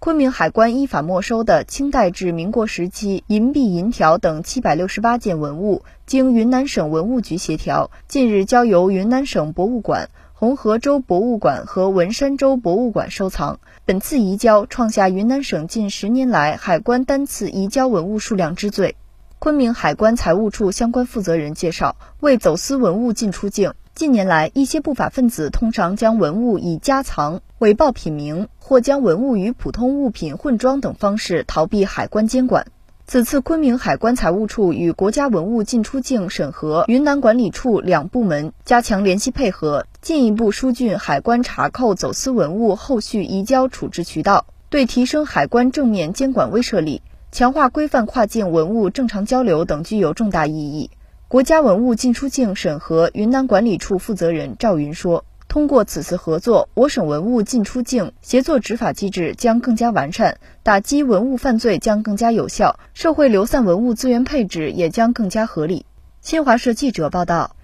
昆明海关依法没收的清代至民国时期银币、银条等七百六十八件文物，经云南省文物局协调，近日交由云南省博物馆、红河州博物馆和文山州博物馆收藏。本次移交创下云南省近十年来海关单次移交文物数量之最。昆明海关财务处相关负责人介绍，为走私文物进出境。近年来，一些不法分子通常将文物以夹藏、伪报品名或将文物与普通物品混装等方式逃避海关监管。此次昆明海关财务处与国家文物进出境审核云南管理处两部门加强联系配合，进一步疏浚海关查扣走私文物后续移交处置渠道，对提升海关正面监管威慑力、强化规范跨境文物正常交流等具有重大意义。国家文物进出境审核云南管理处负责人赵云说：“通过此次合作，我省文物进出境协作执法机制将更加完善，打击文物犯罪将更加有效，社会流散文物资源配置也将更加合理。”新华社记者报道。